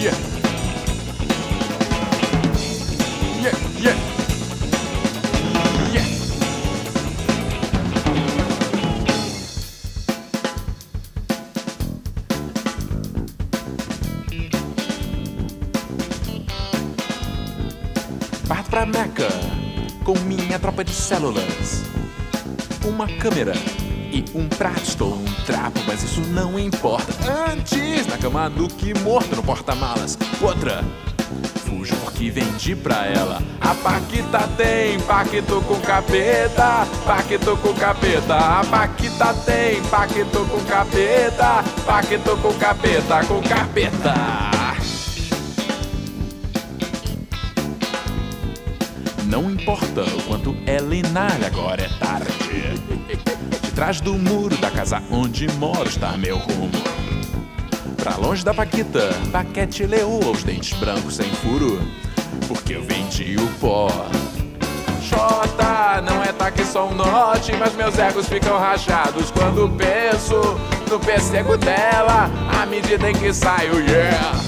yeah. Parto pra Meca com minha tropa de células. Uma câmera e um prato. Estou um trapo, mas isso não importa. Antes, na cama do que morto no porta-malas. Outra. Fujo porque vendi pra ela. A Paquita tem pacto com capeta, pacto com capeta. A Paquita tem pacto com capeta, pacto com capeta, com capeta. Não importa o quanto é linar, agora é tarde. De trás do muro da casa onde moro está meu rumo. Pra longe da Paquita, paquete leoa, os dentes brancos sem furo. Porque eu vendi o pó. Jota, não é taque só um norte, mas meus egos ficam rachados quando penso no pessego dela, à medida em que saio, yeah.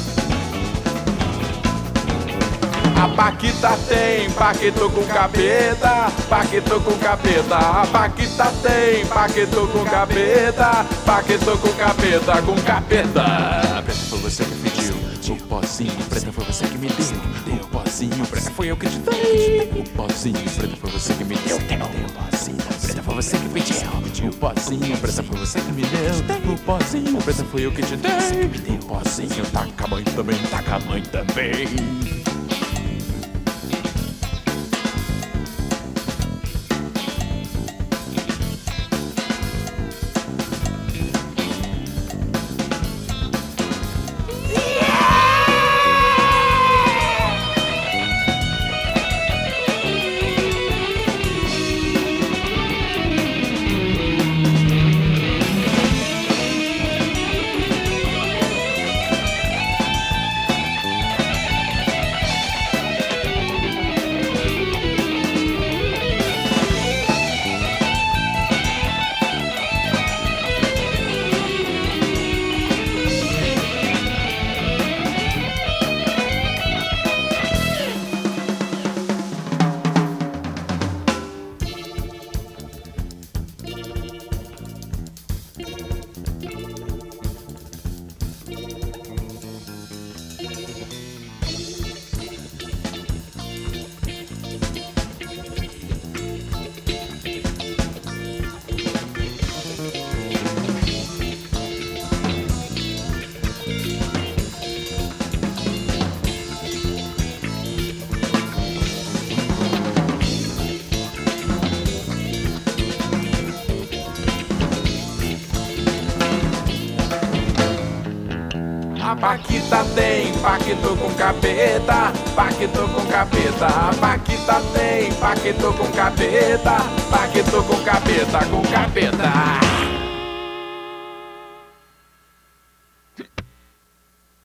A Paquita tem paquito com capeta, paquito com capeta. A Paquita tem paquito com capeta, paquito com capeta, com capeta. Preta foi você que pediu, o pozinho. Preta foi você que me deu, o pozinho. Preta foi eu que te dei, o pozinho. Preta foi você que me deu, o pozinho. Preta foi você que pediu, o pozinho. Preta foi você que me deu, o pozinho. Preta foi eu que te dei, o pozinho. Taca a mãe também, taca a mãe também. Paquita tem pacto com capeta, pacto com capeta. Paquita tem pacto com capeta, pacto com capeta, com capeta.